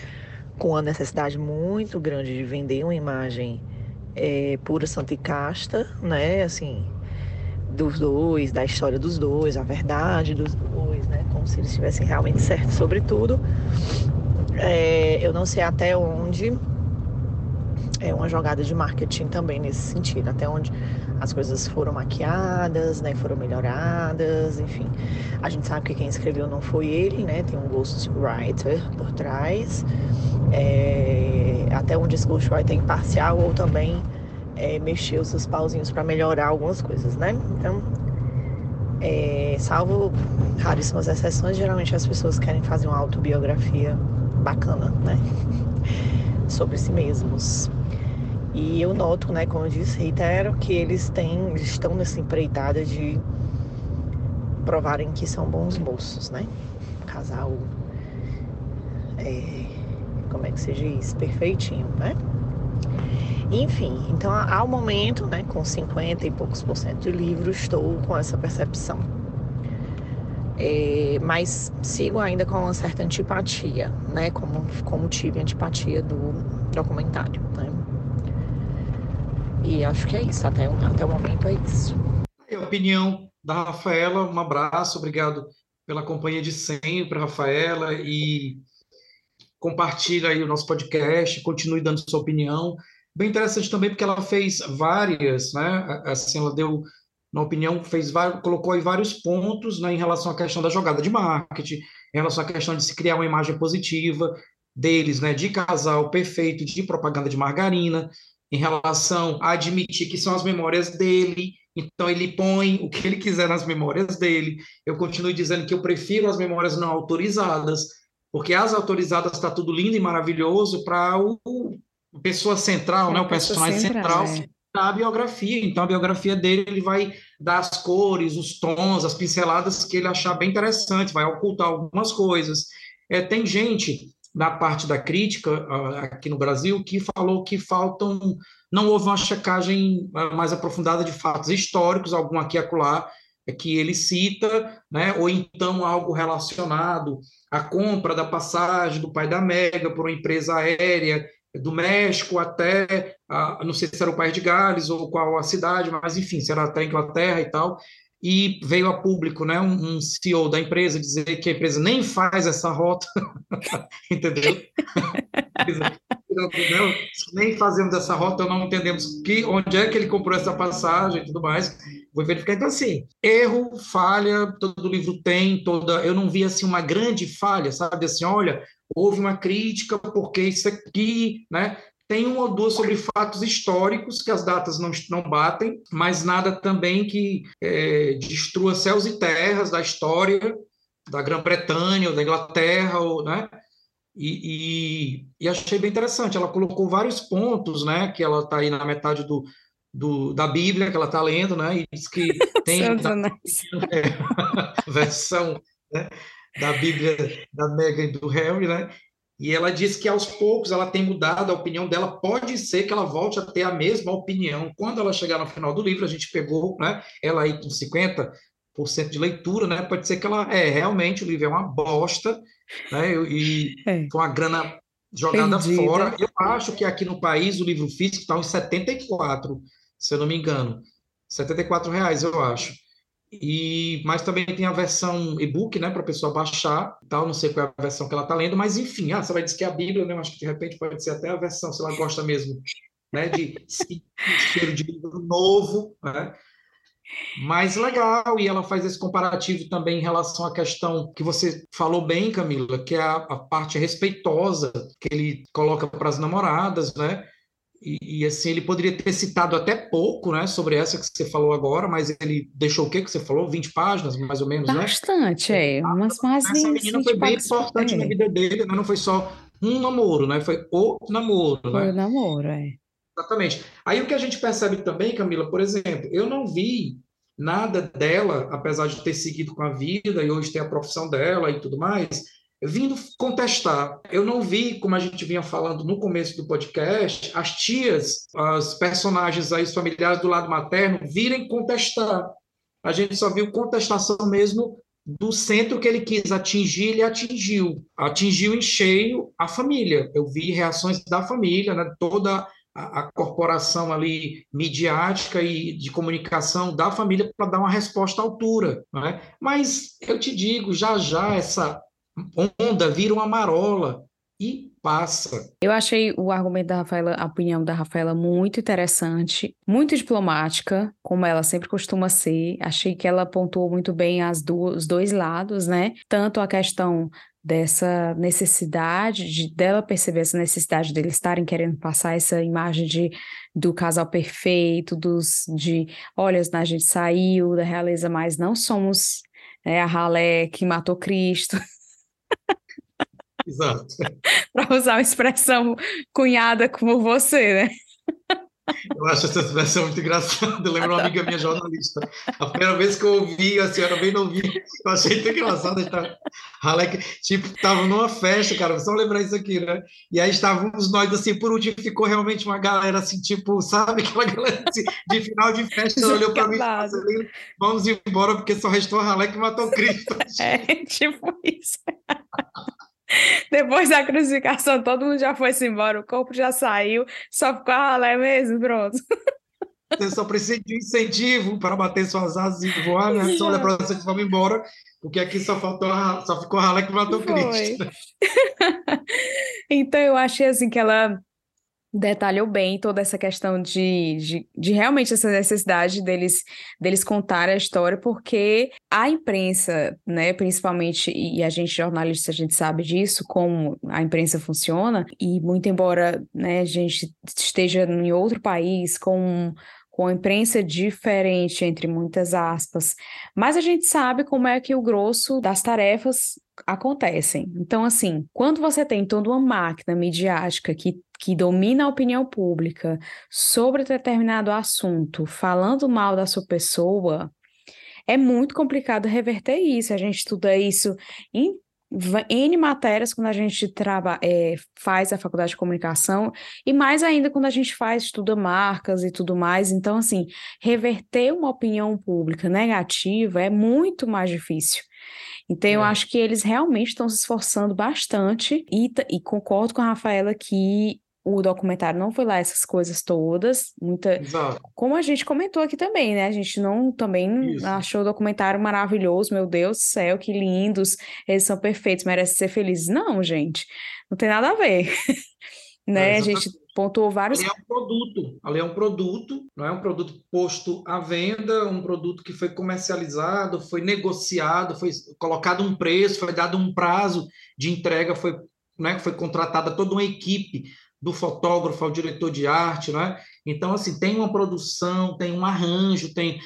com a necessidade muito grande de vender uma imagem é, pura, santa e casta, né, assim, dos dois, da história dos dois, a verdade dos dois, né? Como se eles estivessem realmente certos sobre tudo. É, eu não sei até onde é uma jogada de marketing também nesse sentido, até onde as coisas foram maquiadas, né, foram melhoradas, enfim. A gente sabe que quem escreveu não foi ele, né, tem um ghostwriter por trás, é, até onde esse ghostwriter é imparcial ou também é, mexer os seus pauzinhos para melhorar algumas coisas, né? Então, é, salvo raríssimas exceções, geralmente as pessoas querem fazer uma autobiografia bacana, né? Sobre si mesmos. E eu noto, né, como eu disse, reitero, que eles têm, eles estão nessa empreitada de provarem que são bons moços, né? Casal, é, como é que se diz? Perfeitinho, né? Enfim, então ao momento, né, com 50 e poucos por cento de livro, estou com essa percepção. É, mas sigo ainda com uma certa antipatia, né, como, como tive antipatia do documentário, né. E acho que é isso, até, até o momento é isso. É a opinião da Rafaela, um abraço, obrigado pela companhia de sempre, Rafaela, e compartilha aí o nosso podcast, continue dando sua opinião. Bem interessante também porque ela fez várias, né? Assim, ela deu, na opinião, fez vários, colocou aí vários pontos né, em relação à questão da jogada de marketing, em relação à questão de se criar uma imagem positiva deles, né? De casal perfeito, de propaganda de margarina, em relação a admitir que são as memórias dele, então ele põe o que ele quiser nas memórias dele. Eu continuo dizendo que eu prefiro as memórias não autorizadas, porque as autorizadas está tudo lindo e maravilhoso para o pessoa central, né, o personagem central, central é. da biografia. Então, a biografia dele, ele vai dar as cores, os tons, as pinceladas que ele achar bem interessante, vai ocultar algumas coisas. É, tem gente na parte da crítica aqui no Brasil que falou que faltam, não houve uma checagem mais aprofundada de fatos históricos, algum aqui e acolá, que ele cita, né, ou então algo relacionado à compra da passagem do pai da Mega por uma empresa aérea do México até, a, não sei se era o país de Gales ou qual a cidade, mas enfim, se era até a Inglaterra e tal, e veio a público, né, um, um CEO da empresa dizer que a empresa nem faz essa rota, entendeu? nem fazemos essa rota, não entendemos que, onde é que ele comprou essa passagem e tudo mais. Vou verificar. Então, assim, erro, falha, todo livro tem, toda. Eu não vi assim uma grande falha, sabe? Assim, olha, houve uma crítica porque isso aqui, né? Tem uma ou duas sobre fatos históricos, que as datas não, não batem, mas nada também que é, destrua céus e terras da história da Grã-Bretanha ou da Inglaterra, ou, né? E, e, e, achei bem interessante. Ela colocou vários pontos, né? Que ela está aí na metade do, do, da Bíblia que ela está lendo, né? E diz que tem da, é, versão né, da Bíblia da Meghan e do Harry, né? E ela diz que aos poucos ela tem mudado a opinião dela. Pode ser que ela volte a ter a mesma opinião. Quando ela chegar no final do livro, a gente pegou, né? Ela aí com 50% de leitura, né? Pode ser que ela é realmente o livro é uma bosta, né? E é. com a grana jogada Perdida. fora. Eu acho que aqui no país o livro físico está uns 74, se eu não me engano. 74 reais, eu acho. E, mas também tem a versão e-book, né, para a pessoa baixar, tal, não sei qual é a versão que ela está lendo, mas enfim, ah, você vai dizer que é a Bíblia, né, acho que de repente pode ser até a versão, se ela gosta mesmo, né, de cheiro de livro novo, né, mas legal, e ela faz esse comparativo também em relação à questão que você falou bem, Camila, que é a, a parte respeitosa que ele coloca para as namoradas, né, e, e, assim, ele poderia ter citado até pouco, né, sobre essa que você falou agora, mas ele deixou o que que você falou? 20 páginas, mais ou menos, Bastante, né? Bastante, é. Umas mais Essa 20, menina foi bem importante é. na vida dele, né? não foi só um namoro, né? Foi o namoro, foi né? o namoro, é. Exatamente. Aí o que a gente percebe também, Camila, por exemplo, eu não vi nada dela, apesar de ter seguido com a vida e hoje ter a profissão dela e tudo mais, vindo contestar. Eu não vi, como a gente vinha falando no começo do podcast, as tias, as personagens aí, os familiares do lado materno, virem contestar. A gente só viu contestação mesmo do centro que ele quis atingir, ele atingiu. Atingiu em cheio a família. Eu vi reações da família, né? toda a, a corporação ali midiática e de comunicação da família para dar uma resposta à altura. Né? Mas eu te digo, já já essa onda vira uma marola e passa. Eu achei o argumento da Rafaela, a opinião da Rafaela muito interessante, muito diplomática, como ela sempre costuma ser. Achei que ela pontuou muito bem as os dois lados, né? Tanto a questão dessa necessidade de dela perceber essa necessidade deles estarem querendo passar essa imagem de do casal perfeito, dos de olha, a gente saiu da realeza, mas não somos é, a ralé que matou Cristo. Exato. Para usar uma expressão cunhada como você, né? Eu acho essa expressão muito engraçada. Eu lembro uma amiga minha jornalista. A primeira vez que eu ouvi, a senhora bem não ouvi, eu achei muito engraçado. Halleck, tipo, estava numa festa, cara, só lembrar isso aqui, né? E aí estávamos nós, assim, por último, ficou realmente uma galera, assim, tipo, sabe? Aquela galera assim, de final de festa, olhou para mim e falou assim, vamos embora, porque só restou a Halleck e matou Cristo. É, tipo isso. Depois da crucificação, todo mundo já foi embora, o corpo já saiu, só ficou a ralé mesmo, pronto. Você só precisa de um incentivo para bater suas asas e voar, né? Só olha para você e vamos embora, porque aqui só faltou, a, só ficou a ralé que matou foi. Cristo. então eu achei assim que ela detalhou bem toda essa questão de, de, de, realmente essa necessidade deles, deles contar a história, porque a imprensa, né, principalmente, e a gente jornalista, a gente sabe disso, como a imprensa funciona, e muito embora né, a gente esteja em outro país com com a imprensa diferente, entre muitas aspas, mas a gente sabe como é que o grosso das tarefas acontecem. Então, assim, quando você tem toda uma máquina midiática que, que domina a opinião pública sobre determinado assunto, falando mal da sua pessoa, é muito complicado reverter isso. A gente estuda isso em N matérias quando a gente traba, é, faz a faculdade de comunicação, e mais ainda quando a gente faz, estuda marcas e tudo mais. Então, assim, reverter uma opinião pública negativa é muito mais difícil. Então, é. eu acho que eles realmente estão se esforçando bastante, e, e concordo com a Rafaela que o documentário não foi lá essas coisas todas, muita, Exato. como a gente comentou aqui também, né? A gente não também Isso. achou o documentário maravilhoso, meu Deus do céu, que lindos, eles são perfeitos, merecem ser felizes. Não, gente, não tem nada a ver. né? É, a gente pontuou vários. Ali é um produto, ali é um produto, não é um produto posto à venda, um produto que foi comercializado, foi negociado, foi colocado um preço, foi dado um prazo de entrega, foi, né, foi contratada toda uma equipe do fotógrafo ao diretor de arte, né? Então, assim, tem uma produção, tem um arranjo, tem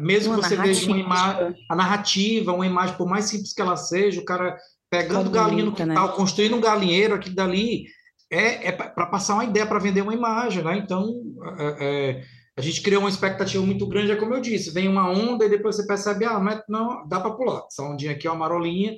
mesmo uma você veja uma imagem, a narrativa, uma imagem, por mais simples que ela seja, o cara pegando galinha no quintal, né? construindo um galinheiro, aqui dali, é, é para passar uma ideia, para vender uma imagem, né? Então, é, é, a gente criou uma expectativa muito grande, é como eu disse, vem uma onda e depois você percebe, ah, mas não, dá para pular, essa ondinha aqui é uma marolinha,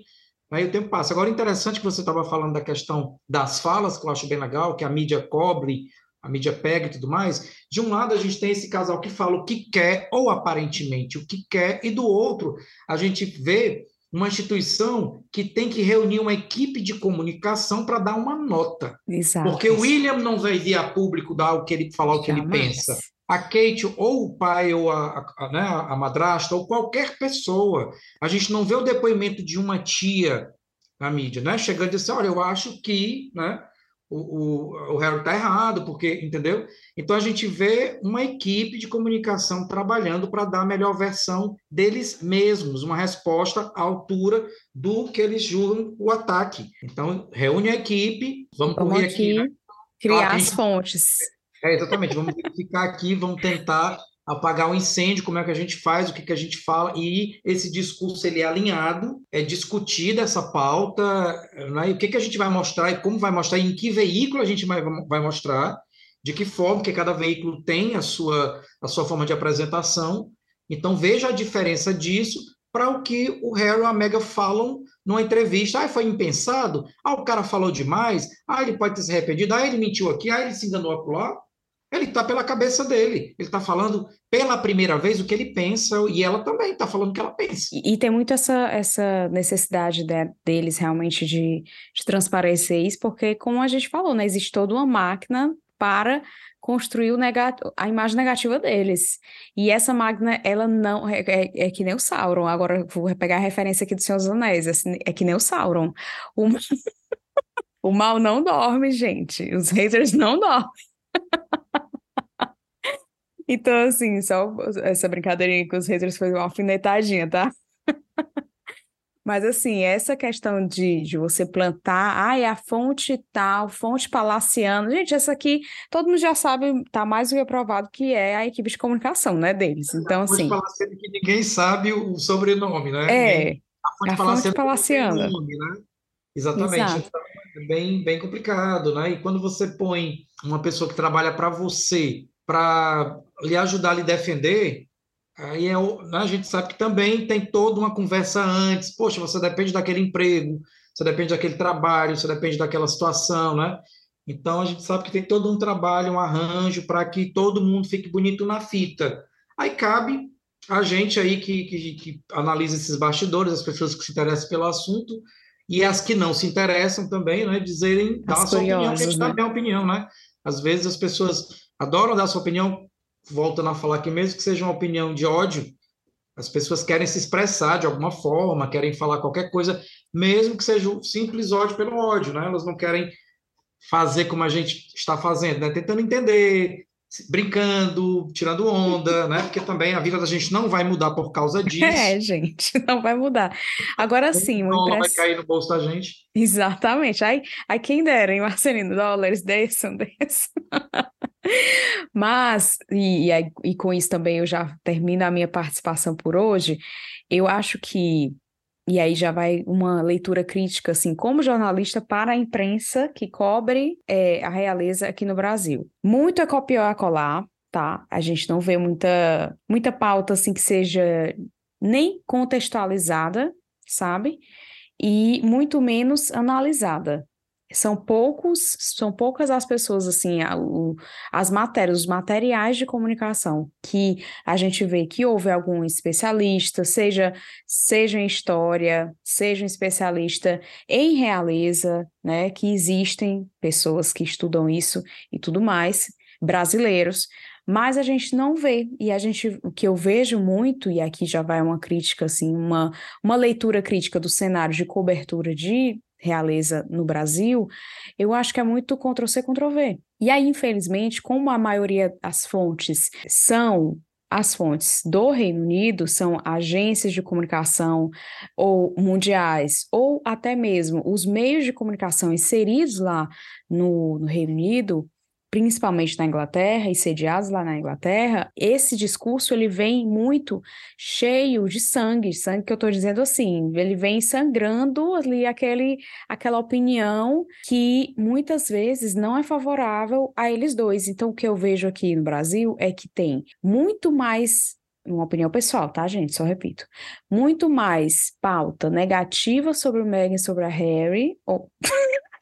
aí o tempo passa. Agora, interessante que você estava falando da questão das falas, que eu acho bem legal, que a mídia cobre a mídia pega e tudo mais, de um lado a gente tem esse casal que fala o que quer, ou aparentemente o que quer, e do outro a gente vê uma instituição que tem que reunir uma equipe de comunicação para dar uma nota. Exato. Porque o William não vai vir a público dar o que ele falar o que Jamais. ele pensa. A Kate, ou o pai, ou a, a, né, a madrasta, ou qualquer pessoa. A gente não vê o depoimento de uma tia na mídia, né? Chegando e dizer, olha, eu acho que, né? O, o, o Harry está errado, porque, entendeu? Então a gente vê uma equipe de comunicação trabalhando para dar a melhor versão deles mesmos, uma resposta à altura do que eles julgam o ataque. Então, reúne a equipe, vamos, vamos correr aqui, aqui né? criar as fontes. É, exatamente, vamos ficar aqui, vamos tentar apagar o incêndio, como é que a gente faz, o que, que a gente fala, e esse discurso ele é alinhado, é discutida essa pauta, né? o que, que a gente vai mostrar e como vai mostrar, e em que veículo a gente vai, vai mostrar, de que forma, que cada veículo tem a sua, a sua forma de apresentação. Então, veja a diferença disso para o que o Harry e a Mega falam numa entrevista. Ah, foi impensado? Ah, o cara falou demais? Ah, ele pode ter se arrependido? Ah, ele mentiu aqui? Ah, ele se enganou lá? Ele está pela cabeça dele. Ele está falando pela primeira vez o que ele pensa e ela também está falando o que ela pensa. E, e, tem muito essa, essa necessidade de, deles realmente de, de transparecer isso, porque, como a gente falou, né, existe toda uma máquina para construir a imagem negativa deles. E essa máquina, ela não. É, é, é, que nem o Sauron. Agora, vou pegar a referência aqui do Senhor dos Anéis. Assim, é que nem o Sauron. O, o mal não dorme, gente. Os haters não dormem. Então, assim, só essa brincadeirinha com os haters foi uma alfinetadinha, tá? Mas, assim, essa questão de, de você plantar, ah, é a fonte tal, fonte palaciana. Gente, essa aqui, todo mundo já sabe, tá mais do que aprovado, que é a equipe de comunicação, né, deles. Então, a fonte assim. Palaciana que ninguém sabe o sobrenome, né? É. A fonte, a palaciana. Fonte palaciana. Nome, né? Exatamente. Exato. Então, é bem, bem complicado, né? E quando você põe uma pessoa que trabalha para você para lhe ajudar a lhe defender, aí é né, a gente sabe que também tem toda uma conversa antes. Poxa, você depende daquele emprego, você depende daquele trabalho, você depende daquela situação, né? Então a gente sabe que tem todo um trabalho, um arranjo para que todo mundo fique bonito na fita. Aí cabe a gente aí que, que, que analisa esses bastidores, as pessoas que se interessam pelo assunto e as que não se interessam também, né? Dizerem, dar a sua opinião, a gente né? dá a opinião, né? Às vezes as pessoas adoram dar sua opinião, voltando a falar aqui, mesmo que seja uma opinião de ódio, as pessoas querem se expressar de alguma forma, querem falar qualquer coisa, mesmo que seja um simples ódio pelo ódio, né? Elas não querem fazer como a gente está fazendo, né? Tentando entender, brincando, tirando onda, né? Porque também a vida da gente não vai mudar por causa disso. É, gente, não vai mudar. Agora sim, o dólar vai cair no bolso da gente. Exatamente. Aí, aí quem dera, hein, Marcelino? Dólares desçam, desçam. Mas, e, e, e com isso também eu já termino a minha participação por hoje, eu acho que e aí já vai uma leitura crítica, assim, como jornalista para a imprensa que cobre é, a realeza aqui no Brasil. Muito é copiar a colar, tá? A gente não vê muita, muita pauta, assim, que seja nem contextualizada, sabe? E muito menos analisada são poucos, são poucas as pessoas, assim, a, o, as matérias, os materiais de comunicação que a gente vê que houve algum especialista, seja, seja em história, seja um especialista em realeza, né, que existem pessoas que estudam isso e tudo mais, brasileiros, mas a gente não vê, e a gente, o que eu vejo muito, e aqui já vai uma crítica, assim, uma, uma leitura crítica do cenário de cobertura de realeza no Brasil, eu acho que é muito Ctrl-C, Ctrl-V. E aí, infelizmente, como a maioria das fontes são as fontes do Reino Unido são agências de comunicação ou mundiais, ou até mesmo os meios de comunicação inseridos lá no, no Reino Unido, principalmente na Inglaterra e sediados lá na Inglaterra, esse discurso ele vem muito cheio de sangue, sangue que eu estou dizendo assim, ele vem sangrando ali aquele, aquela opinião que muitas vezes não é favorável a eles dois. Então, o que eu vejo aqui no Brasil é que tem muito mais uma opinião pessoal, tá, gente? Só repito. Muito mais pauta negativa sobre o Meghan, sobre a Harry. Ou...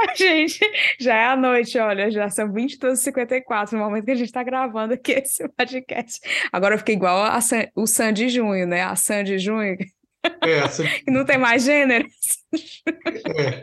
Gente, já é a noite, olha, já são 22h54 no momento que a gente está gravando aqui esse podcast. Agora eu fiquei igual a San, o Sandy Junho, né? A Sandy Junho. É, a Sandy... não tem mais gênero. É.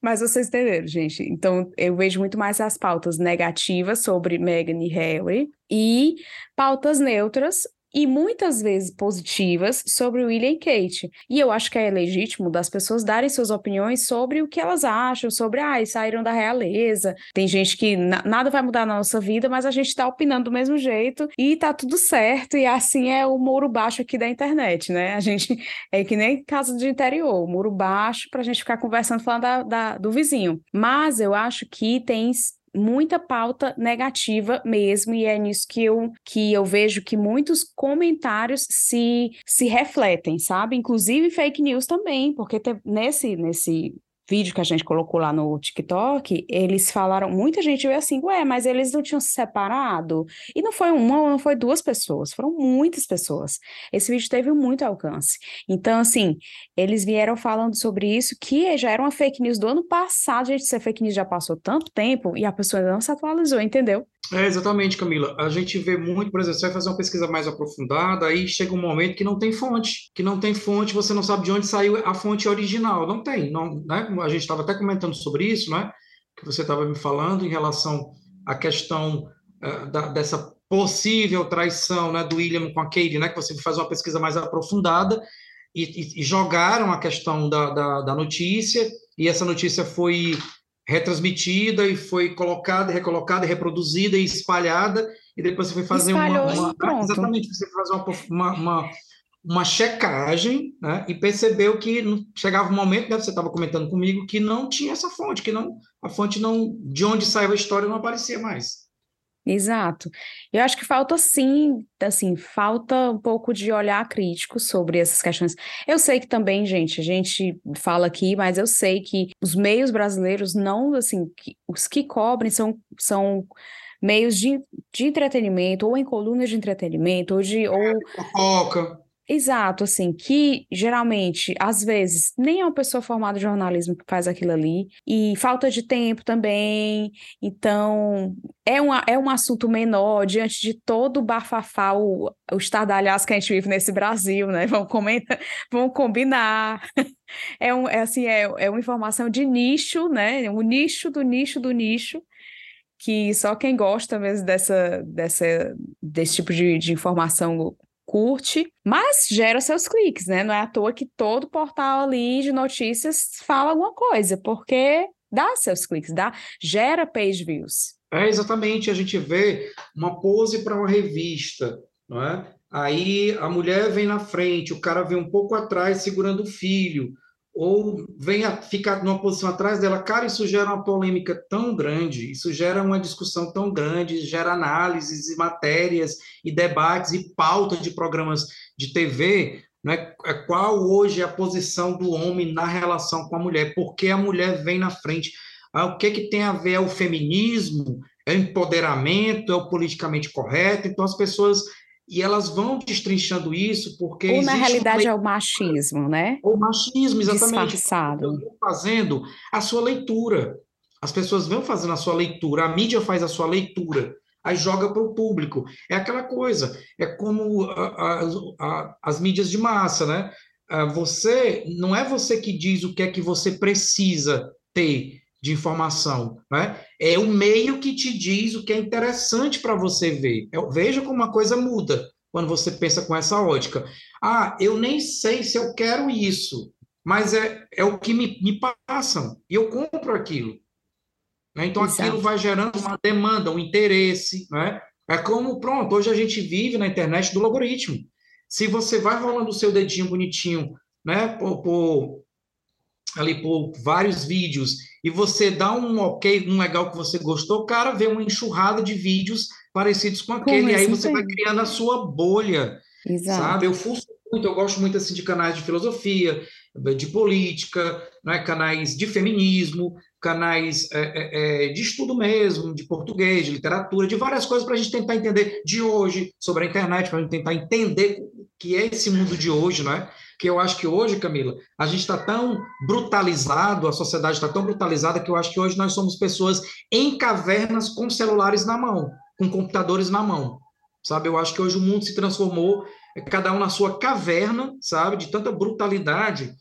Mas vocês entenderam, gente. Então, eu vejo muito mais as pautas negativas sobre Meghan e Harry e pautas neutras e muitas vezes positivas sobre William e Kate. E eu acho que é legítimo das pessoas darem suas opiniões sobre o que elas acham, sobre, ah, saíram da realeza. Tem gente que nada vai mudar na nossa vida, mas a gente tá opinando do mesmo jeito e tá tudo certo. E assim é o muro baixo aqui da internet, né? A gente é que nem casa de interior, muro baixo pra gente ficar conversando, falando da, da, do vizinho. Mas eu acho que tem muita pauta negativa mesmo, e é nisso que eu, que eu vejo que muitos comentários se, se refletem, sabe? Inclusive fake news também, porque te, nesse, nesse vídeo que a gente colocou lá no TikTok, eles falaram, muita gente veio assim, ué, mas eles não tinham se separado? E não foi uma, não foi duas pessoas, foram muitas pessoas. Esse vídeo teve muito alcance. Então, assim, eles vieram falando sobre isso, que já era uma fake news do ano passado, gente, essa fake news já passou tanto tempo e a pessoa não se atualizou, entendeu? É, exatamente, Camila. A gente vê muito, por exemplo, você vai fazer uma pesquisa mais aprofundada, aí chega um momento que não tem fonte, que não tem fonte, você não sabe de onde saiu a fonte original. Não tem, não, né? A gente estava até comentando sobre isso, né? Que você estava me falando em relação à questão uh, da, dessa possível traição, né, do William com a Kate, né? Que você faz uma pesquisa mais aprofundada e, e, e jogaram a questão da, da, da notícia e essa notícia foi retransmitida e foi colocada, recolocada, reproduzida e espalhada, e depois você foi fazer uma, uma exatamente, você foi fazer uma, uma, uma, checagem, né, e percebeu que chegava um momento, né, você estava comentando comigo, que não tinha essa fonte, que não a fonte não de onde saiu a história não aparecia mais. Exato. Eu acho que falta sim, assim, falta um pouco de olhar crítico sobre essas questões. Eu sei que também, gente, a gente fala aqui, mas eu sei que os meios brasileiros não, assim, que, os que cobrem são, são meios de, de entretenimento, ou em colunas de entretenimento, ou de. Ou... Fofoca. Exato, assim, que geralmente, às vezes, nem é uma pessoa formada em jornalismo que faz aquilo ali, e falta de tempo também, então é, uma, é um assunto menor diante de todo o bafafá, o, o estardalhaço que a gente vive nesse Brasil, né? Vamos comentar, vamos combinar. É, um, é assim, é, é uma informação de nicho, né? Um nicho do nicho do nicho, que só quem gosta mesmo dessa, dessa, desse tipo de, de informação curte, mas gera seus cliques, né? Não é à toa que todo portal ali de notícias fala alguma coisa, porque dá seus cliques, dá, gera page views. É, exatamente, a gente vê uma pose para uma revista, não é? Aí a mulher vem na frente, o cara vem um pouco atrás segurando o filho, ou vem a ficar numa posição atrás dela, cara, isso gera uma polêmica tão grande, isso gera uma discussão tão grande, gera análises e matérias e debates e pauta de programas de TV, né? Qual hoje é a posição do homem na relação com a mulher? Por que a mulher vem na frente? Ah, o que que tem a ver é o feminismo? É o empoderamento? É o politicamente correto? Então as pessoas e elas vão destrinchando isso porque. Ou na realidade é o machismo, né? O machismo, exatamente. Disfarçado. Fazendo a sua leitura. As pessoas vão fazendo a sua leitura, a mídia faz a sua leitura, aí joga para o público. É aquela coisa, é como a, a, a, as mídias de massa, né? Ah, você não é você que diz o que é que você precisa ter de informação, né? É o meio que te diz o que é interessante para você ver. Eu, veja como a coisa muda quando você pensa com essa ótica. Ah, eu nem sei se eu quero isso, mas é, é o que me, me passam e eu compro aquilo. Né? Então Exato. aquilo vai gerando uma demanda, um interesse, né? É como, pronto, hoje a gente vive na internet do algoritmo. Se você vai rolando o seu dedinho bonitinho, né, por, por ali por vários vídeos e você dá um ok, um legal que você gostou, o cara vê uma enxurrada de vídeos parecidos com aquele, e aí você vai criando a sua bolha, Exato. sabe? Eu fuço muito, eu gosto muito assim de canais de filosofia, de política, né? canais de feminismo, canais é, é, é de estudo mesmo, de português, de literatura, de várias coisas para a gente tentar entender de hoje sobre a internet, para a gente tentar entender o que é esse mundo de hoje, não é? Que eu acho que hoje, Camila, a gente está tão brutalizado, a sociedade está tão brutalizada que eu acho que hoje nós somos pessoas em cavernas com celulares na mão, com computadores na mão, sabe? Eu acho que hoje o mundo se transformou, cada um na sua caverna, sabe? De tanta brutalidade.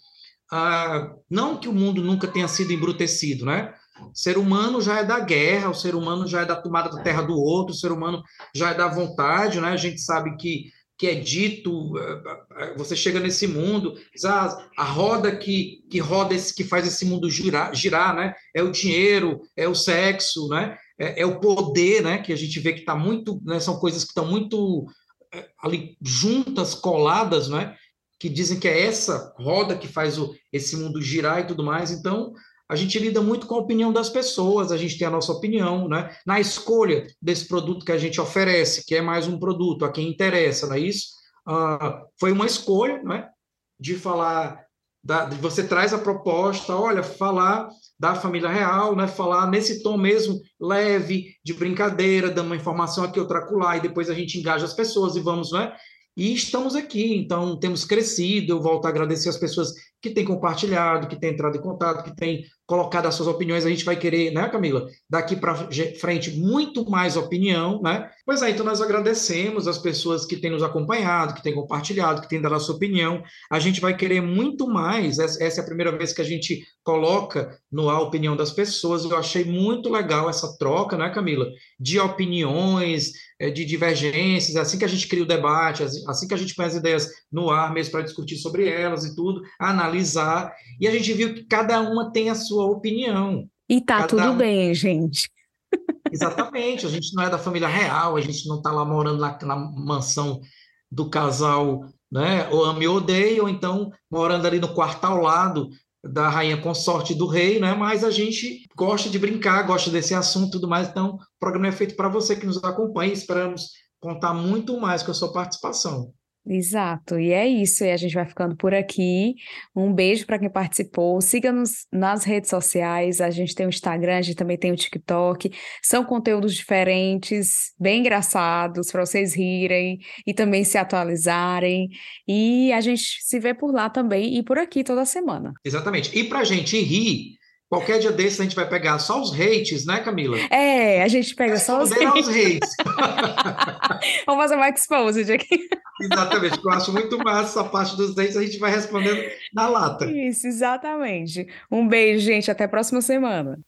Ah, não que o mundo nunca tenha sido embrutecido, né? O ser humano já é da guerra, o ser humano já é da tomada da terra do outro, o ser humano já é da vontade, né? A gente sabe que, que é dito, eh, eh, você chega nesse mundo, ah, a roda que, que roda esse, que faz esse mundo girar, girar, né? É o dinheiro, é o sexo, né? É, é o poder, né? Que a gente vê que está muito, né? São coisas que estão muito eh, ali juntas, coladas, né? Que dizem que é essa roda que faz o, esse mundo girar e tudo mais. Então, a gente lida muito com a opinião das pessoas, a gente tem a nossa opinião, né? Na escolha desse produto que a gente oferece, que é mais um produto a quem interessa, não é isso? Uh, foi uma escolha, né? De falar, da, de você traz a proposta, olha, falar da família real, né? Falar nesse tom mesmo leve, de brincadeira, dando uma informação aqui, outra acolá, e depois a gente engaja as pessoas e vamos, né? E estamos aqui, então temos crescido. Eu volto a agradecer as pessoas que têm compartilhado, que têm entrado em contato, que têm colocado as suas opiniões. A gente vai querer, né, Camila, daqui para frente muito mais opinião, né? Pois é, então nós agradecemos as pessoas que têm nos acompanhado, que têm compartilhado, que têm dado a sua opinião. A gente vai querer muito mais. Essa é a primeira vez que a gente coloca no ar a opinião das pessoas. Eu achei muito legal essa troca, né, Camila? De opiniões, é, de divergências, assim que a gente cria o debate, assim que a gente põe as ideias no ar mesmo para discutir sobre elas e tudo, analisar, e a gente viu que cada uma tem a sua opinião. E tá cada tudo bem, gente. Exatamente, a gente não é da família real, a gente não está lá morando na, na, mansão do casal, né? Ou ame ou odeia, ou então morando ali no quarto ao lado da rainha consorte do rei, né? Mas a gente gosta de brincar, gosta desse assunto e tudo mais. Então, o programa é feito para você que nos acompanha. Esperamos contar muito mais com a sua participação. Exato, e é isso, e a gente vai ficando por aqui. Um beijo para quem participou. Siga-nos nas redes sociais. A gente tem o Instagram, a gente também tem o TikTok. São conteúdos diferentes, bem engraçados, para vocês rirem e também se atualizarem. E a gente se vê por lá também e por aqui toda semana. Exatamente. E para a gente rir, Qualquer dia desses a gente vai pegar só os hates, né, Camila? É, a gente pega só os hates. hates. Vamos fazer uma exposed aqui. Exatamente, eu acho muito massa essa parte dos hates, a gente vai respondendo na lata. Isso, exatamente. Um beijo, gente, até a próxima semana.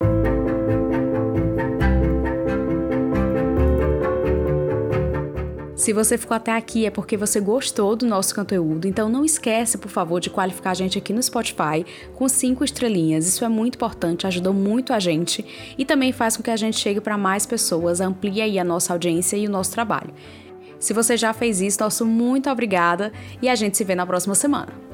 Se você ficou até aqui é porque você gostou do nosso conteúdo, então não esquece, por favor, de qualificar a gente aqui no Spotify com cinco estrelinhas. Isso é muito importante, ajudou muito a gente e também faz com que a gente chegue para mais pessoas, amplie aí a nossa audiência e o nosso trabalho. Se você já fez isso, nosso muito obrigada e a gente se vê na próxima semana.